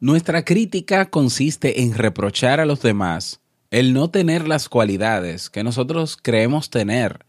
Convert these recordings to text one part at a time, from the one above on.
Nuestra crítica consiste en reprochar a los demás el no tener las cualidades que nosotros creemos tener.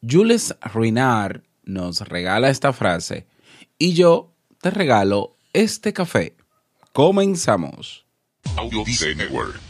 Jules Ruinard nos regala esta frase y yo te regalo este café. Comenzamos. Audio Network.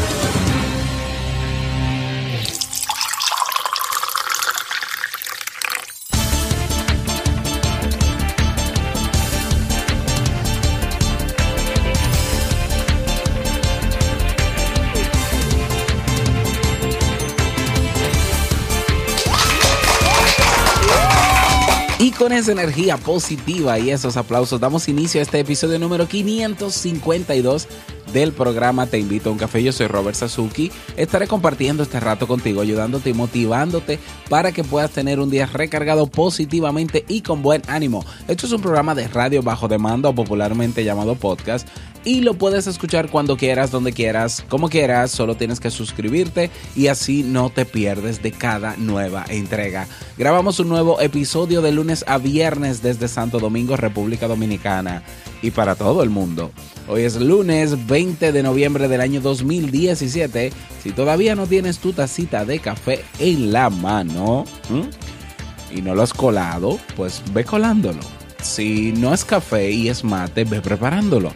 Esa energía positiva y esos aplausos. Damos inicio a este episodio número 552 del programa Te invito a un café. Yo soy Robert Sasuki. Estaré compartiendo este rato contigo, ayudándote y motivándote para que puedas tener un día recargado positivamente y con buen ánimo. Esto es un programa de radio bajo demanda o popularmente llamado podcast y lo puedes escuchar cuando quieras, donde quieras, como quieras. Solo tienes que suscribirte y así no te pierdes de cada nueva entrega. Grabamos un nuevo episodio de lunes a viernes desde Santo Domingo, República Dominicana y para todo el mundo. Hoy es lunes 20 de noviembre del año 2017. Si todavía no tienes tu tacita de café en la mano y no lo has colado, pues ve colándolo. Si no es café y es mate, ve preparándolo.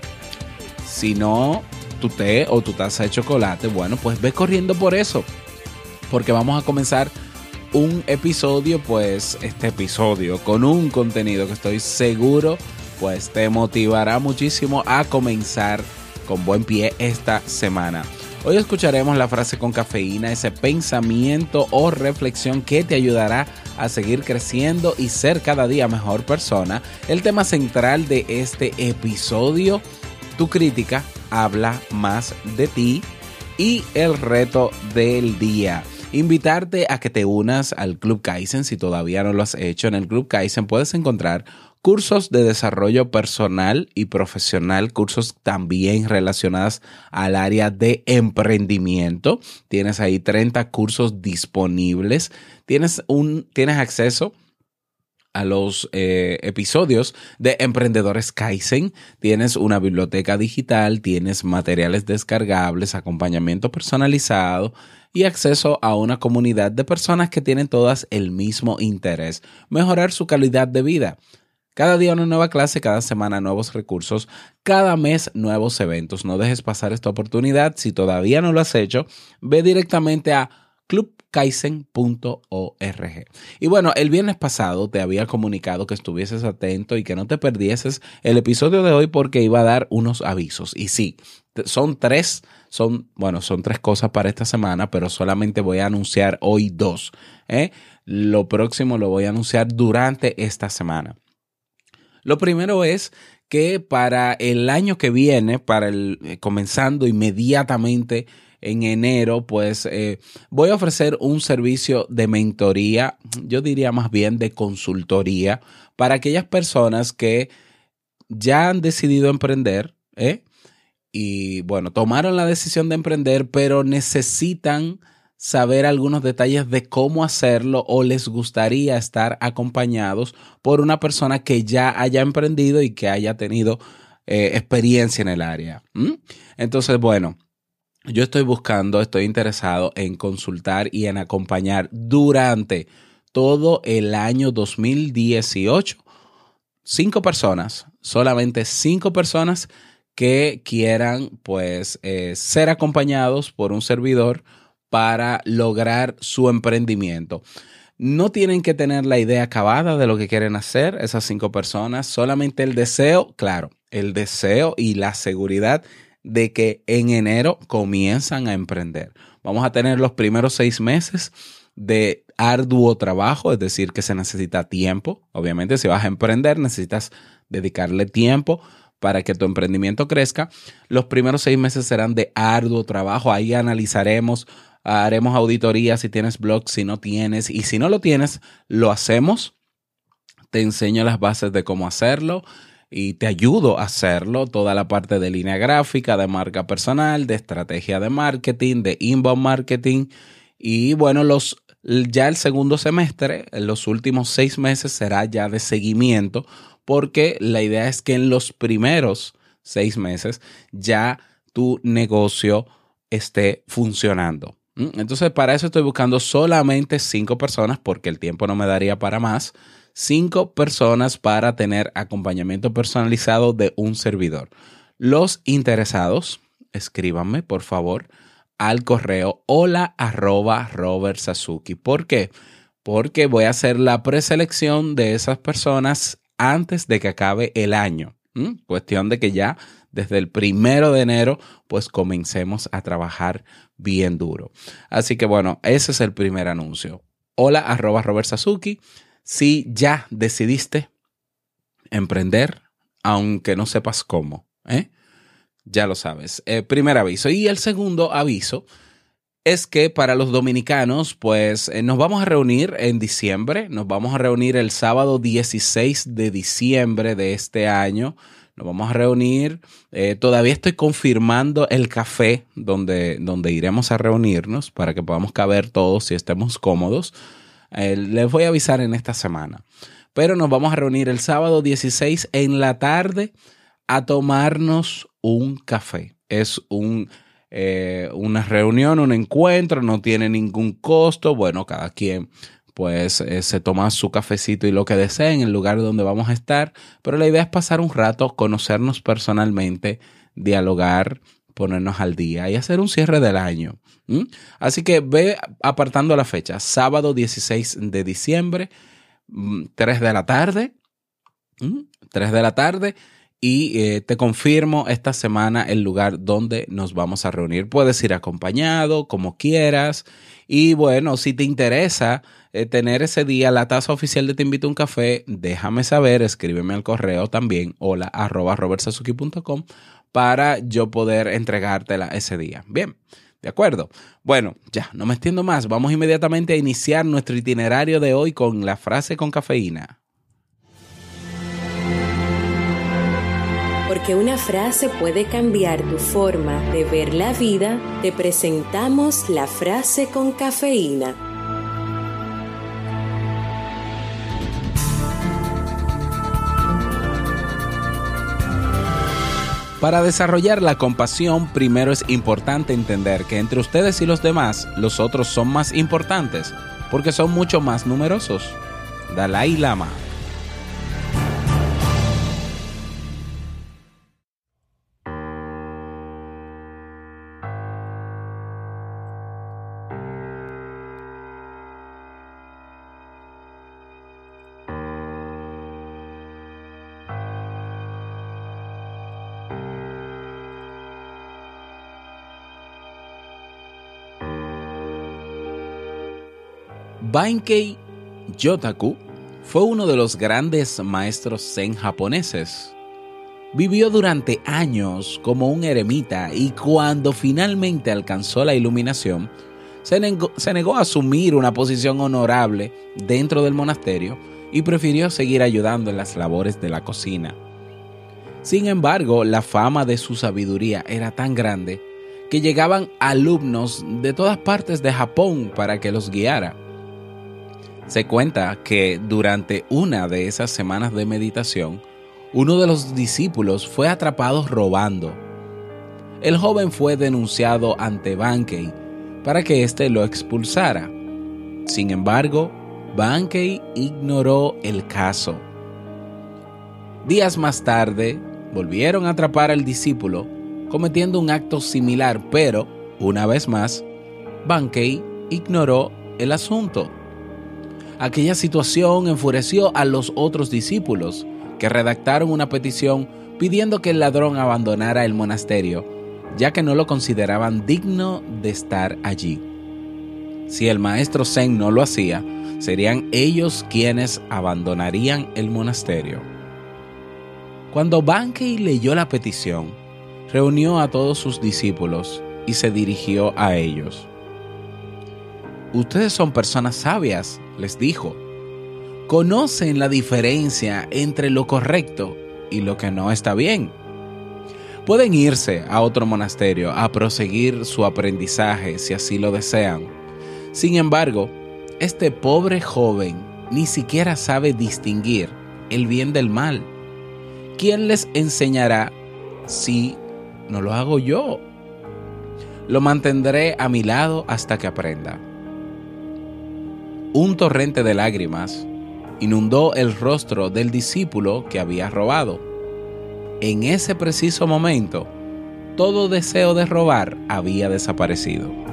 Si no, tu té o tu taza de chocolate, bueno, pues ve corriendo por eso. Porque vamos a comenzar un episodio, pues este episodio con un contenido que estoy seguro pues te motivará muchísimo a comenzar con buen pie esta semana. Hoy escucharemos la frase con cafeína, ese pensamiento o reflexión que te ayudará a seguir creciendo y ser cada día mejor persona. El tema central de este episodio tu crítica habla más de ti y el reto del día. Invitarte a que te unas al Club Kaizen si todavía no lo has hecho. En el Club Kaizen puedes encontrar cursos de desarrollo personal y profesional, cursos también relacionados al área de emprendimiento. Tienes ahí 30 cursos disponibles. Tienes un tienes acceso a los eh, episodios de Emprendedores Kaizen. Tienes una biblioteca digital, tienes materiales descargables, acompañamiento personalizado y acceso a una comunidad de personas que tienen todas el mismo interés, mejorar su calidad de vida. Cada día una nueva clase, cada semana nuevos recursos, cada mes nuevos eventos. No dejes pasar esta oportunidad. Si todavía no lo has hecho, ve directamente a clubkaisen.org. Y bueno, el viernes pasado te había comunicado que estuvieses atento y que no te perdieses el episodio de hoy porque iba a dar unos avisos. Y sí, son tres, son, bueno, son tres cosas para esta semana, pero solamente voy a anunciar hoy dos. ¿eh? Lo próximo lo voy a anunciar durante esta semana. Lo primero es que para el año que viene, para el eh, comenzando inmediatamente en enero, pues eh, voy a ofrecer un servicio de mentoría, yo diría más bien de consultoría, para aquellas personas que ya han decidido emprender, ¿eh? y bueno, tomaron la decisión de emprender, pero necesitan saber algunos detalles de cómo hacerlo o les gustaría estar acompañados por una persona que ya haya emprendido y que haya tenido eh, experiencia en el área. Entonces, bueno, yo estoy buscando, estoy interesado en consultar y en acompañar durante todo el año 2018 cinco personas, solamente cinco personas que quieran pues eh, ser acompañados por un servidor para lograr su emprendimiento. No tienen que tener la idea acabada de lo que quieren hacer esas cinco personas, solamente el deseo, claro, el deseo y la seguridad de que en enero comienzan a emprender. Vamos a tener los primeros seis meses de arduo trabajo, es decir, que se necesita tiempo. Obviamente, si vas a emprender, necesitas dedicarle tiempo para que tu emprendimiento crezca. Los primeros seis meses serán de arduo trabajo. Ahí analizaremos, haremos auditoría si tienes blog, si no tienes. Y si no lo tienes, lo hacemos. Te enseño las bases de cómo hacerlo y te ayudo a hacerlo. Toda la parte de línea gráfica, de marca personal, de estrategia de marketing, de inbound marketing. Y bueno, los ya el segundo semestre, en los últimos seis meses, será ya de seguimiento, porque la idea es que en los primeros seis meses ya tu negocio esté funcionando. Entonces, para eso estoy buscando solamente cinco personas, porque el tiempo no me daría para más. Cinco personas para tener acompañamiento personalizado de un servidor. Los interesados, escríbanme, por favor, al correo hola arroba. ¿Por qué? Porque voy a hacer la preselección de esas personas antes de que acabe el año. Cuestión de que ya desde el primero de enero, pues comencemos a trabajar bien duro. Así que bueno, ese es el primer anuncio. Hola arroba Robert Sasuki. Si ya decidiste emprender, aunque no sepas cómo, ¿eh? Ya lo sabes. Eh, primer aviso. Y el segundo aviso es que para los dominicanos, pues eh, nos vamos a reunir en diciembre. Nos vamos a reunir el sábado 16 de diciembre de este año. Nos vamos a reunir. Eh, todavía estoy confirmando el café donde, donde iremos a reunirnos para que podamos caber todos y estemos cómodos. Les voy a avisar en esta semana. Pero nos vamos a reunir el sábado 16 en la tarde a tomarnos un café. Es un, eh, una reunión, un encuentro, no tiene ningún costo. Bueno, cada quien pues eh, se toma su cafecito y lo que desee en el lugar donde vamos a estar, pero la idea es pasar un rato, conocernos personalmente, dialogar, ponernos al día y hacer un cierre del año. Así que ve apartando la fecha, sábado 16 de diciembre, 3 mm, de la tarde, 3 de la tarde, y eh, te confirmo esta semana el lugar donde nos vamos a reunir. Puedes ir acompañado, como quieras. Y bueno, si te interesa eh, tener ese día la tasa oficial de Te invito a un café, déjame saber, escríbeme al correo también, hola arroba robertsazuki.com para yo poder entregártela ese día. Bien. ¿De acuerdo? Bueno, ya, no me extiendo más. Vamos inmediatamente a iniciar nuestro itinerario de hoy con la frase con cafeína. Porque una frase puede cambiar tu forma de ver la vida, te presentamos la frase con cafeína. Para desarrollar la compasión, primero es importante entender que entre ustedes y los demás, los otros son más importantes, porque son mucho más numerosos. Dalai Lama. Bankei Yotaku fue uno de los grandes maestros zen japoneses. Vivió durante años como un eremita y cuando finalmente alcanzó la iluminación, se negó, a asumir una posición honorable dentro del monasterio y prefirió seguir ayudando en las labores de la cocina. Sin embargo, la fama de su sabiduría era tan grande que llegaban alumnos de todas partes de Japón para que los guiara. Se cuenta que durante una de esas semanas de meditación, uno de los discípulos fue atrapado robando. El joven fue denunciado ante Bankei para que éste lo expulsara. Sin embargo, Bankei ignoró el caso. Días más tarde, volvieron a atrapar al discípulo cometiendo un acto similar, pero, una vez más, Bankei ignoró el asunto. Aquella situación enfureció a los otros discípulos, que redactaron una petición pidiendo que el ladrón abandonara el monasterio, ya que no lo consideraban digno de estar allí. Si el maestro Zen no lo hacía, serían ellos quienes abandonarían el monasterio. Cuando Bankei leyó la petición, reunió a todos sus discípulos y se dirigió a ellos. Ustedes son personas sabias, les dijo. Conocen la diferencia entre lo correcto y lo que no está bien. Pueden irse a otro monasterio a proseguir su aprendizaje si así lo desean. Sin embargo, este pobre joven ni siquiera sabe distinguir el bien del mal. ¿Quién les enseñará si no lo hago yo? Lo mantendré a mi lado hasta que aprenda. Un torrente de lágrimas inundó el rostro del discípulo que había robado. En ese preciso momento, todo deseo de robar había desaparecido.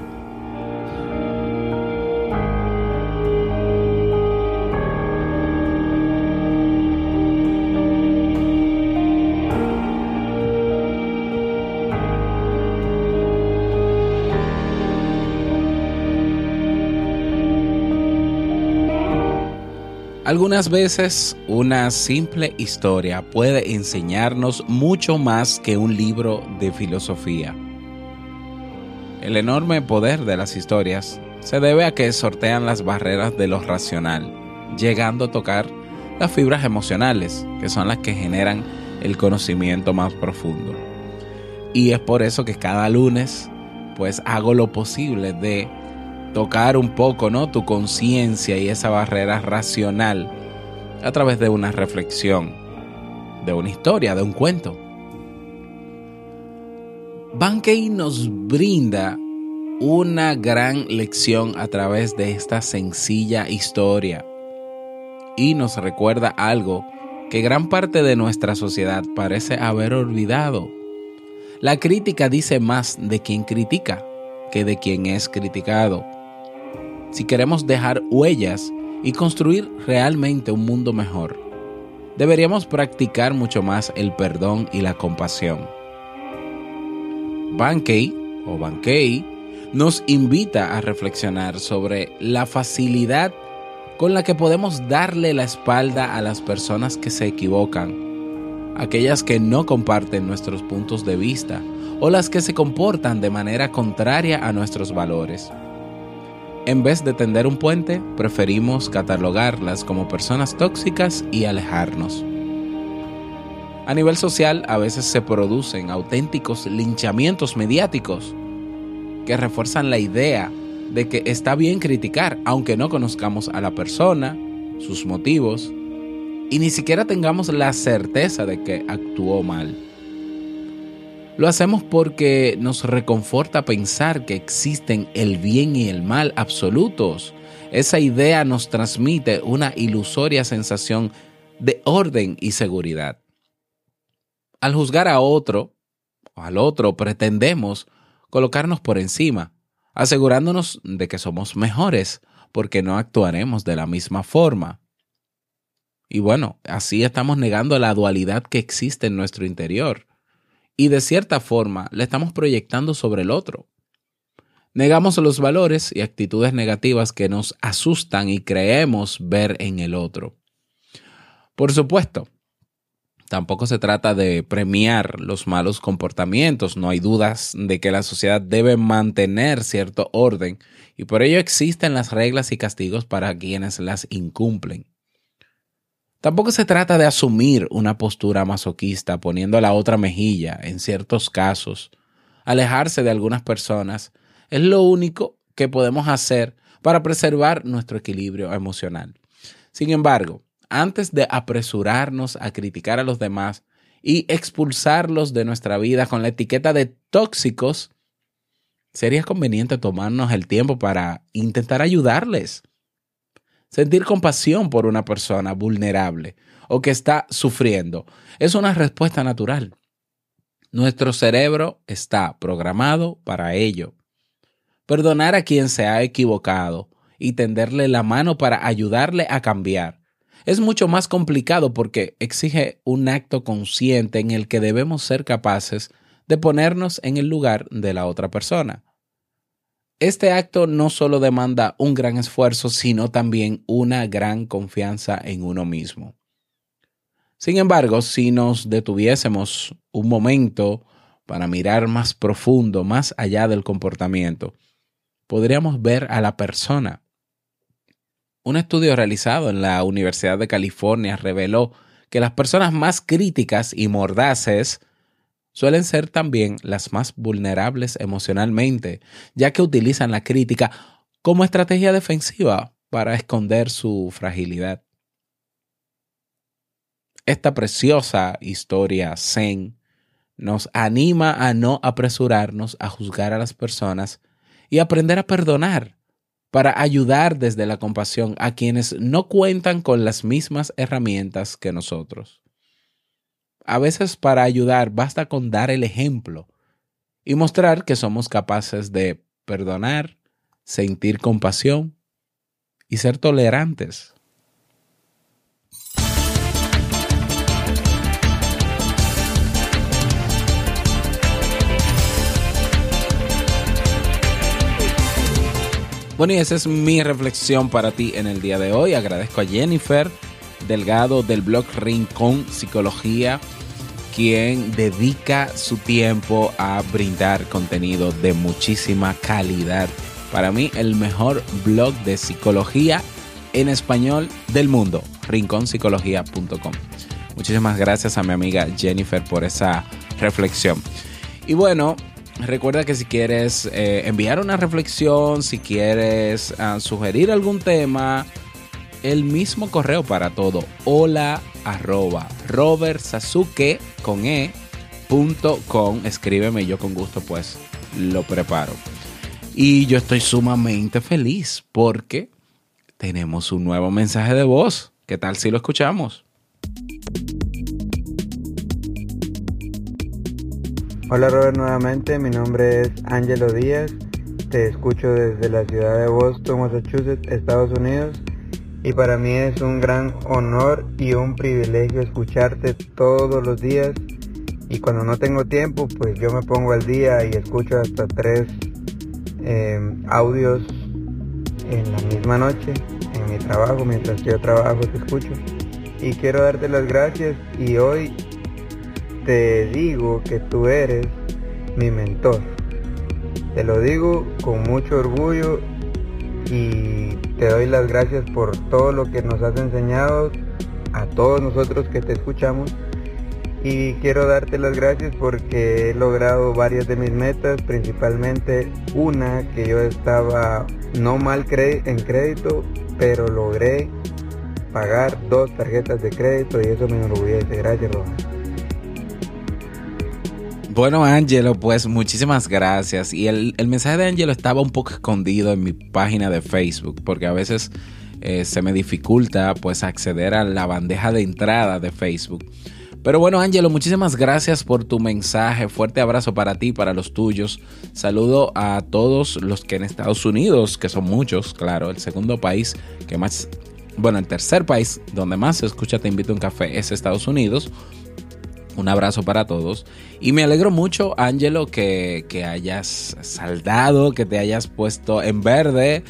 Algunas veces una simple historia puede enseñarnos mucho más que un libro de filosofía. El enorme poder de las historias se debe a que sortean las barreras de lo racional, llegando a tocar las fibras emocionales, que son las que generan el conocimiento más profundo. Y es por eso que cada lunes pues hago lo posible de tocar un poco, ¿no? Tu conciencia y esa barrera racional a través de una reflexión, de una historia, de un cuento. Bankei nos brinda una gran lección a través de esta sencilla historia y nos recuerda algo que gran parte de nuestra sociedad parece haber olvidado. La crítica dice más de quien critica que de quien es criticado si queremos dejar huellas y construir realmente un mundo mejor, deberíamos practicar mucho más el perdón y la compasión. Bankei o Bankei nos invita a reflexionar sobre la facilidad con la que podemos darle la espalda a las personas que se equivocan, aquellas que no comparten nuestros puntos de vista o las que se comportan de manera contraria a nuestros valores. En vez de tender un puente, preferimos catalogarlas como personas tóxicas y alejarnos. A nivel social, a veces se producen auténticos linchamientos mediáticos que refuerzan la idea de que está bien criticar, aunque no conozcamos a la persona, sus motivos, y ni siquiera tengamos la certeza de que actuó mal. Lo hacemos porque nos reconforta pensar que existen el bien y el mal absolutos. Esa idea nos transmite una ilusoria sensación de orden y seguridad. Al juzgar a otro o al otro pretendemos colocarnos por encima, asegurándonos de que somos mejores porque no actuaremos de la misma forma. Y bueno, así estamos negando la dualidad que existe en nuestro interior y de cierta forma le estamos proyectando sobre el otro. Negamos los valores y actitudes negativas que nos asustan y creemos ver en el otro. Por supuesto, tampoco se trata de premiar los malos comportamientos, no hay dudas de que la sociedad debe mantener cierto orden y por ello existen las reglas y castigos para quienes las incumplen. Tampoco se trata de asumir una postura masoquista poniendo la otra mejilla en ciertos casos. Alejarse de algunas personas es lo único que podemos hacer para preservar nuestro equilibrio emocional. Sin embargo, antes de apresurarnos a criticar a los demás y expulsarlos de nuestra vida con la etiqueta de tóxicos, sería conveniente tomarnos el tiempo para intentar ayudarles Sentir compasión por una persona vulnerable o que está sufriendo es una respuesta natural. Nuestro cerebro está programado para ello. Perdonar a quien se ha equivocado y tenderle la mano para ayudarle a cambiar es mucho más complicado porque exige un acto consciente en el que debemos ser capaces de ponernos en el lugar de la otra persona. Este acto no solo demanda un gran esfuerzo, sino también una gran confianza en uno mismo. Sin embargo, si nos detuviésemos un momento para mirar más profundo, más allá del comportamiento, podríamos ver a la persona. Un estudio realizado en la Universidad de California reveló que las personas más críticas y mordaces suelen ser también las más vulnerables emocionalmente, ya que utilizan la crítica como estrategia defensiva para esconder su fragilidad. Esta preciosa historia zen nos anima a no apresurarnos a juzgar a las personas y aprender a perdonar para ayudar desde la compasión a quienes no cuentan con las mismas herramientas que nosotros. A veces para ayudar basta con dar el ejemplo y mostrar que somos capaces de perdonar, sentir compasión y ser tolerantes. Bueno, y esa es mi reflexión para ti en el día de hoy. Agradezco a Jennifer Delgado del blog Rincón Psicología, quien dedica su tiempo a brindar contenido de muchísima calidad. Para mí, el mejor blog de psicología en español del mundo, rinconpsicología.com. Muchísimas gracias a mi amiga Jennifer por esa reflexión. Y bueno, Recuerda que si quieres eh, enviar una reflexión, si quieres ah, sugerir algún tema, el mismo correo para todo. Hola arroba Robert Sasuke con e punto com. Escríbeme yo con gusto pues lo preparo. Y yo estoy sumamente feliz porque tenemos un nuevo mensaje de voz. ¿Qué tal si lo escuchamos? Hola Robert nuevamente, mi nombre es Angelo Díaz, te escucho desde la ciudad de Boston, Massachusetts, Estados Unidos y para mí es un gran honor y un privilegio escucharte todos los días y cuando no tengo tiempo pues yo me pongo al día y escucho hasta tres em, audios en la misma noche en mi trabajo, mientras yo trabajo te escucho y quiero darte las gracias y hoy te digo que tú eres mi mentor. Te lo digo con mucho orgullo y te doy las gracias por todo lo que nos has enseñado a todos nosotros que te escuchamos. Y quiero darte las gracias porque he logrado varias de mis metas, principalmente una que yo estaba no mal en crédito, pero logré pagar dos tarjetas de crédito y eso me enorgullece. Gracias, Roja. Bueno, Angelo, pues muchísimas gracias. Y el, mensaje de Angelo estaba un poco escondido en mi página de Facebook, porque a veces eh, se me dificulta pues acceder a la bandeja de entrada de Facebook. Pero bueno, Angelo, muchísimas gracias por tu mensaje. Fuerte abrazo para ti, para los tuyos. Saludo a todos los que en Estados Unidos, que son muchos, claro, el segundo país que más, bueno, el tercer país donde más se escucha Te invito a un café es Estados Unidos. Un abrazo para todos. Y me alegro mucho, Angelo, que, hayas saldado, que te hayas puesto en verde.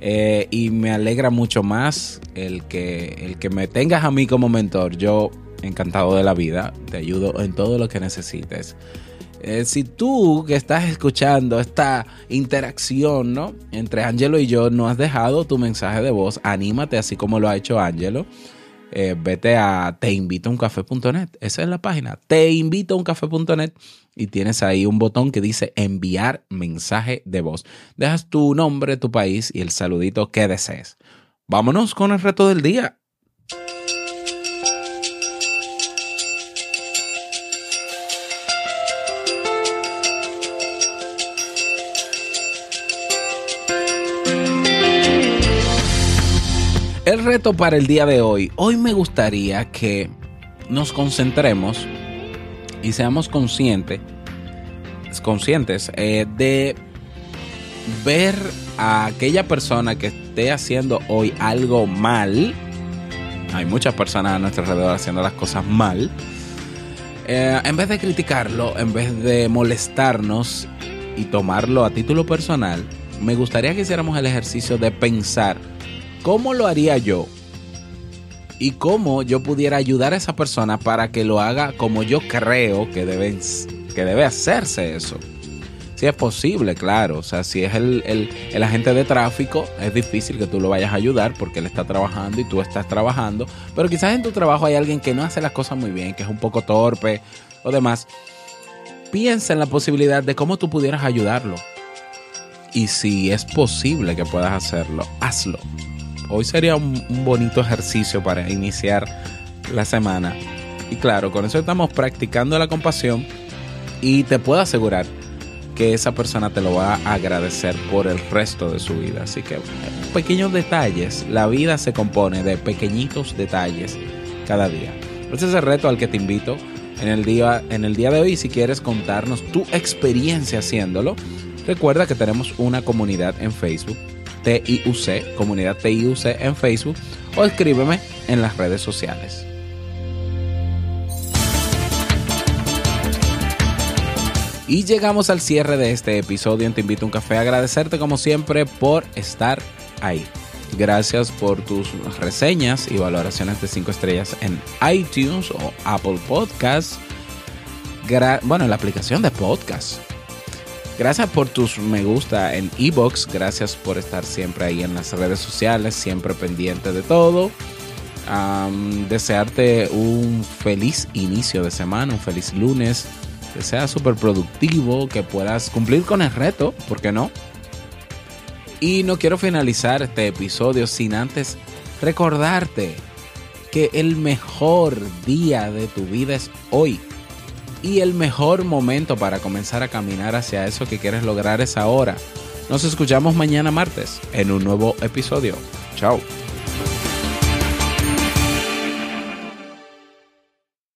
Eh, y me alegra mucho más el que, el que me tengas a mí como mentor. Yo, encantado de la vida, te ayudo en todo lo que necesites. Eh, si tú que estás escuchando esta interacción ¿no? entre Angelo y yo no has dejado tu mensaje de voz, anímate así como lo ha hecho Angelo eh, vete a teinvitouncafé.net. Esa es la página, teinvitouncafé.net y tienes ahí un botón que dice enviar mensaje de voz. Dejas tu nombre, tu país y el saludito que desees. Vámonos con el reto del día. Reto para el día de hoy. Hoy me gustaría que nos concentremos y seamos conscientes, conscientes eh, de ver a aquella persona que esté haciendo hoy algo mal. Hay muchas personas a nuestro alrededor haciendo las cosas mal. Eh, en vez de criticarlo, en vez de molestarnos y tomarlo a título personal, me gustaría que hiciéramos el ejercicio de pensar ¿Cómo lo haría yo y cómo yo pudiera ayudar a esa persona para que lo haga como yo creo que, deben, que debe hacerse eso. Si es posible, claro. O sea, si es el, el, agente de tráfico, es difícil que tú lo vayas a ayudar porque él está trabajando y tú estás trabajando. Pero quizás en tu trabajo hay alguien que no hace las cosas muy bien, que es un poco torpe o demás. Piensa en la posibilidad de cómo tú pudieras ayudarlo. Y si es posible que puedas hacerlo, hazlo. Hoy sería un, bonito ejercicio para iniciar la semana. Y claro, con eso estamos practicando la compasión y te puedo asegurar que esa persona te lo va a agradecer por el resto de su vida. Así que pequeños detalles, la vida se compone de pequeñitos detalles cada día. Ese es el reto al que te invito en el día, en el día de hoy. Si quieres contarnos tu experiencia haciéndolo, recuerda que tenemos una comunidad en Facebook, TIUC, comunidad TIUC en Facebook, o escríbeme en las redes sociales. Y llegamos al cierre de este episodio Te Invito a un Café. Agradecerte como siempre por estar ahí. Gracias por tus reseñas y valoraciones de 5 estrellas en iTunes o Apple Podcasts. bueno, en la aplicación de podcast. Gracias por tus me gusta en Ebox. Gracias por estar siempre ahí en las redes sociales, siempre pendiente de todo. desearte un feliz inicio de semana, un feliz lunes que sea súper productivo, que puedas cumplir con el reto, ¿por qué no? Y no quiero finalizar este episodio sin antes recordarte que el mejor día de tu vida es hoy. Y el mejor momento para comenzar a caminar hacia eso que quieres lograr es ahora. Nos escuchamos mañana martes en un nuevo episodio. Chao.